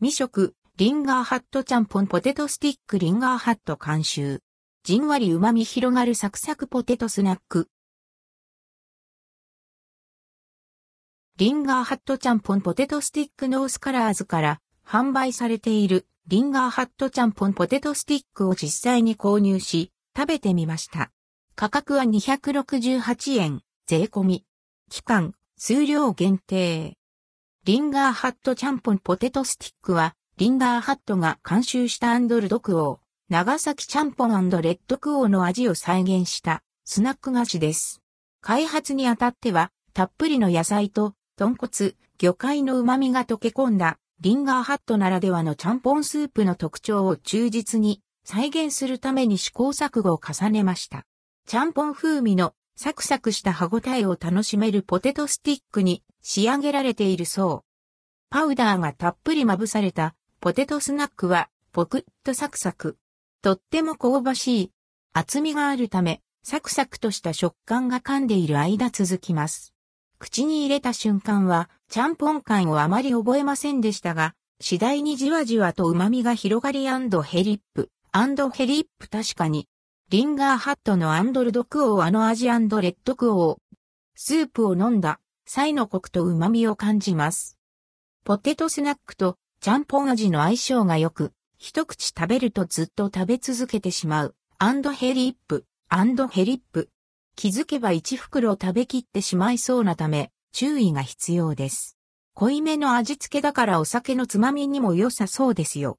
未食、リンガーハットちゃんぽんポテトスティックリンガーハット監修。じんわり旨味広がるサクサクポテトスナック。リンガーハットちゃんぽんポテトスティックノースカラーズから販売されているリンガーハットちゃんぽんポテトスティックを実際に購入し食べてみました。価格は268円、税込み。期間、数量限定。リンガーハットちゃんぽんポテトスティックは、リンガーハットが監修したアンドルドクオー、長崎ちゃんぽんレッドクオーの味を再現したスナック菓子です。開発にあたっては、たっぷりの野菜と豚骨、魚介の旨味が溶け込んだリンガーハットならではのちゃんぽんスープの特徴を忠実に再現するために試行錯誤を重ねました。ちゃんぽん風味のサクサクした歯ごたえを楽しめるポテトスティックに仕上げられているそう。パウダーがたっぷりまぶされたポテトスナックはポクッとサクサク。とっても香ばしい。厚みがあるためサクサクとした食感が噛んでいる間続きます。口に入れた瞬間はちゃんぽん感をあまり覚えませんでしたが、次第にじわじわと旨味が広がりヘリップ、ヘリップ確かにリンガーハットのアンドルドクオーあの味レッドクオー。スープを飲んだ、サイのコクと旨味を感じます。ポテトスナックとちゃんぽん味の相性が良く、一口食べるとずっと食べ続けてしまう。アンドヘリップ、アンドヘリップ。気づけば一袋食べきってしまいそうなため、注意が必要です。濃いめの味付けだからお酒のつまみにも良さそうですよ。